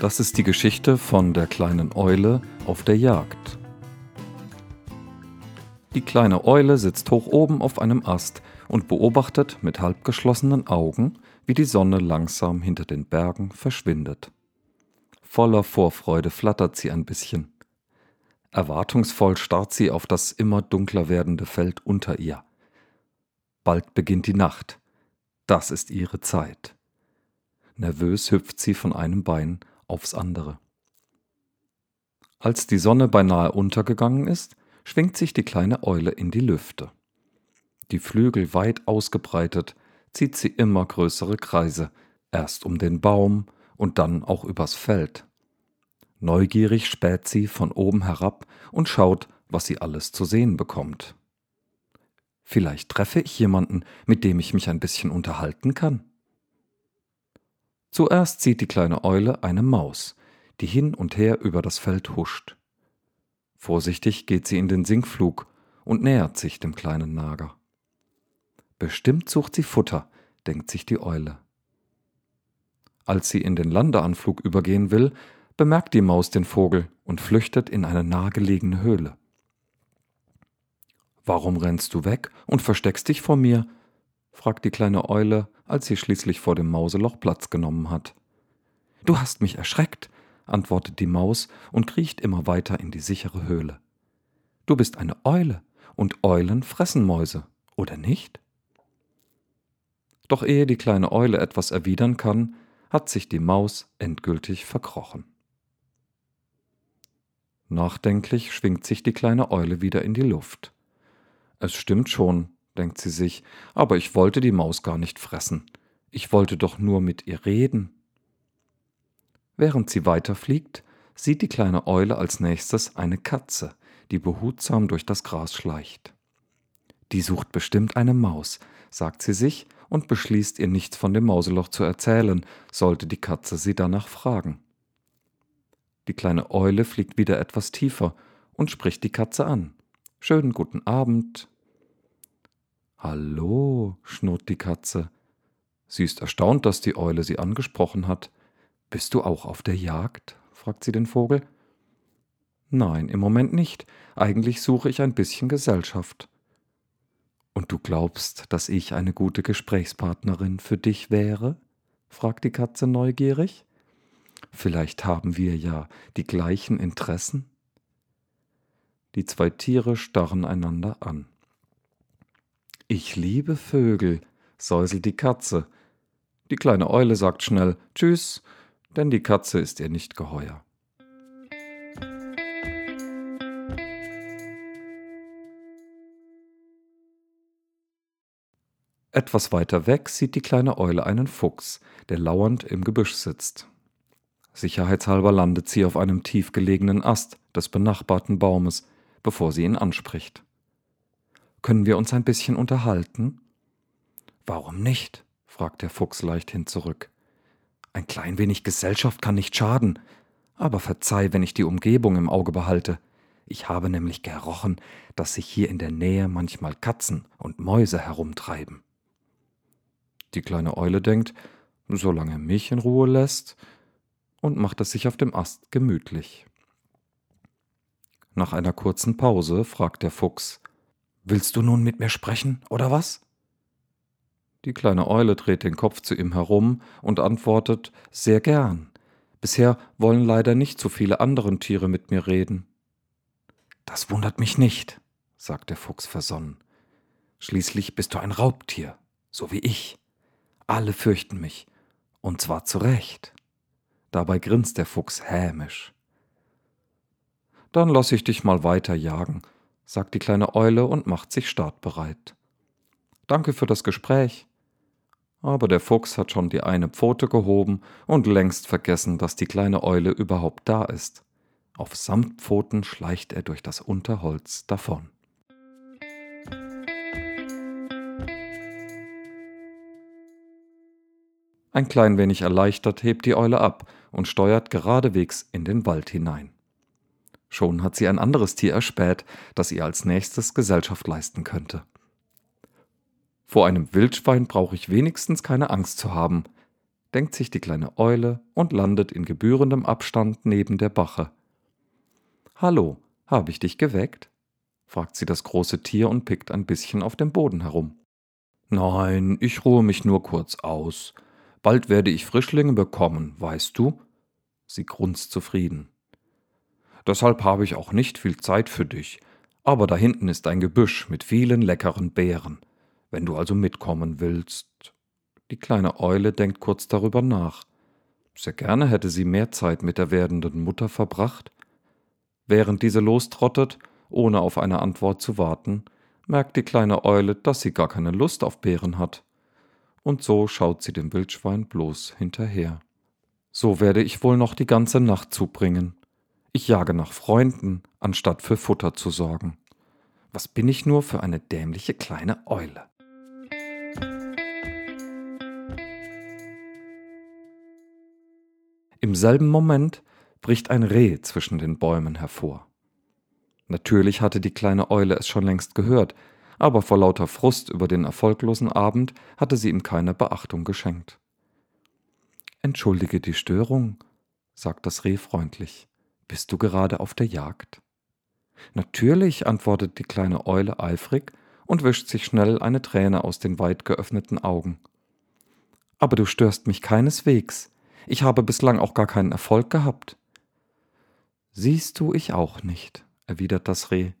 Das ist die Geschichte von der kleinen Eule auf der Jagd. Die kleine Eule sitzt hoch oben auf einem Ast und beobachtet mit halb geschlossenen Augen, wie die Sonne langsam hinter den Bergen verschwindet. Voller Vorfreude flattert sie ein bisschen. Erwartungsvoll starrt sie auf das immer dunkler werdende Feld unter ihr. Bald beginnt die Nacht. Das ist ihre Zeit. Nervös hüpft sie von einem Bein aufs andere. Als die Sonne beinahe untergegangen ist, schwingt sich die kleine Eule in die Lüfte. Die Flügel weit ausgebreitet, zieht sie immer größere Kreise, erst um den Baum und dann auch übers Feld. Neugierig späht sie von oben herab und schaut, was sie alles zu sehen bekommt. Vielleicht treffe ich jemanden, mit dem ich mich ein bisschen unterhalten kann. Zuerst sieht die kleine Eule eine Maus, die hin und her über das Feld huscht. Vorsichtig geht sie in den Sinkflug und nähert sich dem kleinen Nager. Bestimmt sucht sie Futter, denkt sich die Eule. Als sie in den Landeanflug übergehen will, bemerkt die Maus den Vogel und flüchtet in eine nahegelegene Höhle. Warum rennst du weg und versteckst dich vor mir? Fragt die kleine Eule, als sie schließlich vor dem Mauseloch Platz genommen hat. Du hast mich erschreckt, antwortet die Maus und kriecht immer weiter in die sichere Höhle. Du bist eine Eule, und Eulen fressen Mäuse, oder nicht? Doch ehe die kleine Eule etwas erwidern kann, hat sich die Maus endgültig verkrochen. Nachdenklich schwingt sich die kleine Eule wieder in die Luft. Es stimmt schon, denkt sie sich, aber ich wollte die Maus gar nicht fressen. Ich wollte doch nur mit ihr reden. Während sie weiterfliegt, sieht die kleine Eule als nächstes eine Katze, die behutsam durch das Gras schleicht. Die sucht bestimmt eine Maus, sagt sie sich und beschließt ihr nichts von dem Mauseloch zu erzählen, sollte die Katze sie danach fragen. Die kleine Eule fliegt wieder etwas tiefer und spricht die Katze an. Schönen guten Abend, Hallo, schnurrt die Katze. Sie ist erstaunt, dass die Eule sie angesprochen hat. Bist du auch auf der Jagd? fragt sie den Vogel. Nein, im Moment nicht. Eigentlich suche ich ein bisschen Gesellschaft. Und du glaubst, dass ich eine gute Gesprächspartnerin für dich wäre? fragt die Katze neugierig. Vielleicht haben wir ja die gleichen Interessen? Die zwei Tiere starren einander an. Ich liebe Vögel, säuselt die Katze. Die kleine Eule sagt schnell Tschüss, denn die Katze ist ihr nicht geheuer. Etwas weiter weg sieht die kleine Eule einen Fuchs, der lauernd im Gebüsch sitzt. Sicherheitshalber landet sie auf einem tief gelegenen Ast des benachbarten Baumes, bevor sie ihn anspricht. Können wir uns ein bisschen unterhalten? Warum nicht? fragt der Fuchs leichthin zurück. Ein klein wenig Gesellschaft kann nicht schaden, aber verzeih, wenn ich die Umgebung im Auge behalte. Ich habe nämlich gerochen, dass sich hier in der Nähe manchmal Katzen und Mäuse herumtreiben. Die kleine Eule denkt, solange er mich in Ruhe lässt, und macht es sich auf dem Ast gemütlich. Nach einer kurzen Pause fragt der Fuchs, Willst du nun mit mir sprechen, oder was? Die kleine Eule dreht den Kopf zu ihm herum und antwortet Sehr gern. Bisher wollen leider nicht so viele andere Tiere mit mir reden. Das wundert mich nicht, sagt der Fuchs versonnen. Schließlich bist du ein Raubtier, so wie ich. Alle fürchten mich, und zwar zu Recht. Dabei grinst der Fuchs hämisch. Dann lass ich dich mal weiter jagen sagt die kleine Eule und macht sich startbereit. Danke für das Gespräch. Aber der Fuchs hat schon die eine Pfote gehoben und längst vergessen, dass die kleine Eule überhaupt da ist. Auf Samtpfoten schleicht er durch das Unterholz davon. Ein klein wenig erleichtert hebt die Eule ab und steuert geradewegs in den Wald hinein. Schon hat sie ein anderes Tier erspäht, das ihr als nächstes Gesellschaft leisten könnte. Vor einem Wildschwein brauche ich wenigstens keine Angst zu haben. denkt sich die kleine Eule und landet in gebührendem Abstand neben der Bache. Hallo, habe ich dich geweckt? fragt sie das große Tier und pickt ein bisschen auf dem Boden herum. Nein, ich ruhe mich nur kurz aus. Bald werde ich Frischlinge bekommen, weißt du? Sie grunzt zufrieden. Deshalb habe ich auch nicht viel Zeit für dich, aber da hinten ist ein Gebüsch mit vielen leckeren Beeren. Wenn du also mitkommen willst. Die kleine Eule denkt kurz darüber nach. Sehr gerne hätte sie mehr Zeit mit der werdenden Mutter verbracht. Während diese lostrottet, ohne auf eine Antwort zu warten, merkt die kleine Eule, dass sie gar keine Lust auf Beeren hat. Und so schaut sie dem Wildschwein bloß hinterher. So werde ich wohl noch die ganze Nacht zubringen. Ich jage nach Freunden, anstatt für Futter zu sorgen. Was bin ich nur für eine dämliche kleine Eule? Im selben Moment bricht ein Reh zwischen den Bäumen hervor. Natürlich hatte die kleine Eule es schon längst gehört, aber vor lauter Frust über den erfolglosen Abend hatte sie ihm keine Beachtung geschenkt. Entschuldige die Störung, sagt das Reh freundlich. Bist du gerade auf der Jagd? Natürlich, antwortet die kleine Eule eifrig und wischt sich schnell eine Träne aus den weit geöffneten Augen. Aber du störst mich keineswegs. Ich habe bislang auch gar keinen Erfolg gehabt. Siehst du, ich auch nicht, erwidert das Reh.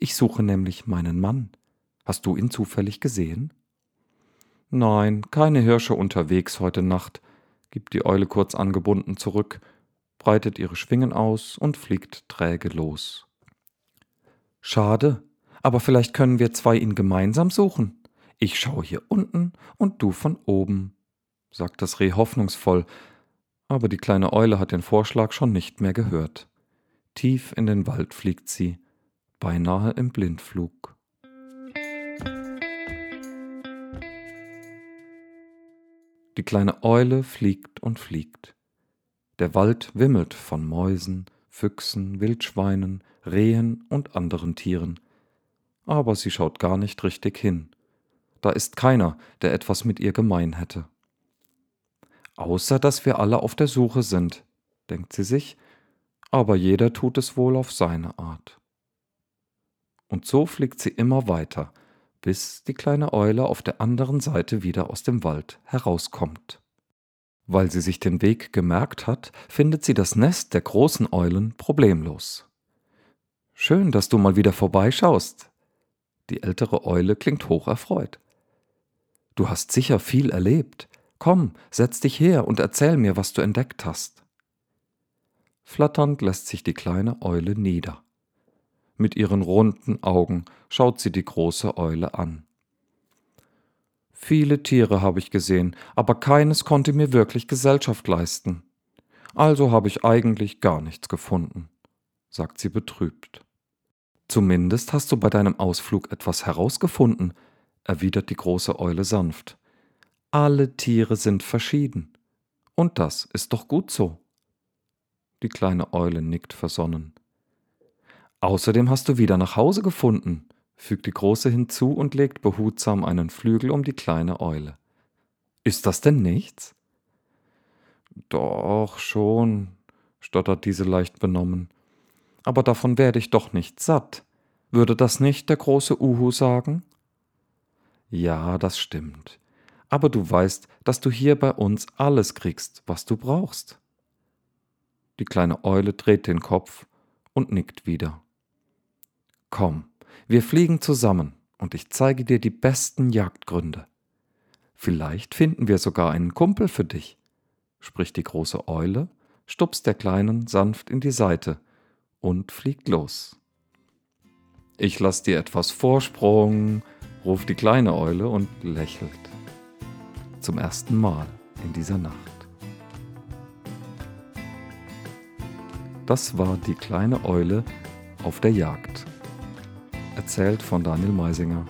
Ich suche nämlich meinen Mann. Hast du ihn zufällig gesehen? Nein, keine Hirsche unterwegs heute Nacht, gibt die Eule kurz angebunden zurück breitet ihre Schwingen aus und fliegt träge los. Schade, aber vielleicht können wir zwei ihn gemeinsam suchen. Ich schaue hier unten und du von oben, sagt das Reh hoffnungsvoll, aber die kleine Eule hat den Vorschlag schon nicht mehr gehört. Tief in den Wald fliegt sie, beinahe im Blindflug. Die kleine Eule fliegt und fliegt. Der Wald wimmelt von Mäusen, Füchsen, Wildschweinen, Rehen und anderen Tieren. Aber sie schaut gar nicht richtig hin. Da ist keiner, der etwas mit ihr gemein hätte. Außer dass wir alle auf der Suche sind, denkt sie sich, aber jeder tut es wohl auf seine Art. Und so fliegt sie immer weiter, bis die kleine Eule auf der anderen Seite wieder aus dem Wald herauskommt. Weil sie sich den Weg gemerkt hat, findet sie das Nest der großen Eulen problemlos. Schön, dass du mal wieder vorbeischaust. Die ältere Eule klingt hoch erfreut. Du hast sicher viel erlebt. Komm, setz dich her und erzähl mir, was du entdeckt hast. Flatternd lässt sich die kleine Eule nieder. Mit ihren runden Augen schaut sie die große Eule an. Viele Tiere habe ich gesehen, aber keines konnte mir wirklich Gesellschaft leisten. Also habe ich eigentlich gar nichts gefunden, sagt sie betrübt. Zumindest hast du bei deinem Ausflug etwas herausgefunden, erwidert die große Eule sanft. Alle Tiere sind verschieden. Und das ist doch gut so. Die kleine Eule nickt versonnen. Außerdem hast du wieder nach Hause gefunden, fügt die Große hinzu und legt behutsam einen Flügel um die kleine Eule. Ist das denn nichts? Doch schon, stottert diese leicht benommen. Aber davon werde ich doch nicht satt. Würde das nicht der große Uhu sagen? Ja, das stimmt. Aber du weißt, dass du hier bei uns alles kriegst, was du brauchst. Die kleine Eule dreht den Kopf und nickt wieder. Komm, wir fliegen zusammen und ich zeige dir die besten Jagdgründe. Vielleicht finden wir sogar einen Kumpel für dich, spricht die große Eule, stupst der Kleinen sanft in die Seite und fliegt los. Ich lass dir etwas Vorsprung, ruft die kleine Eule und lächelt. Zum ersten Mal in dieser Nacht. Das war die kleine Eule auf der Jagd erzählt von Daniel Meisinger.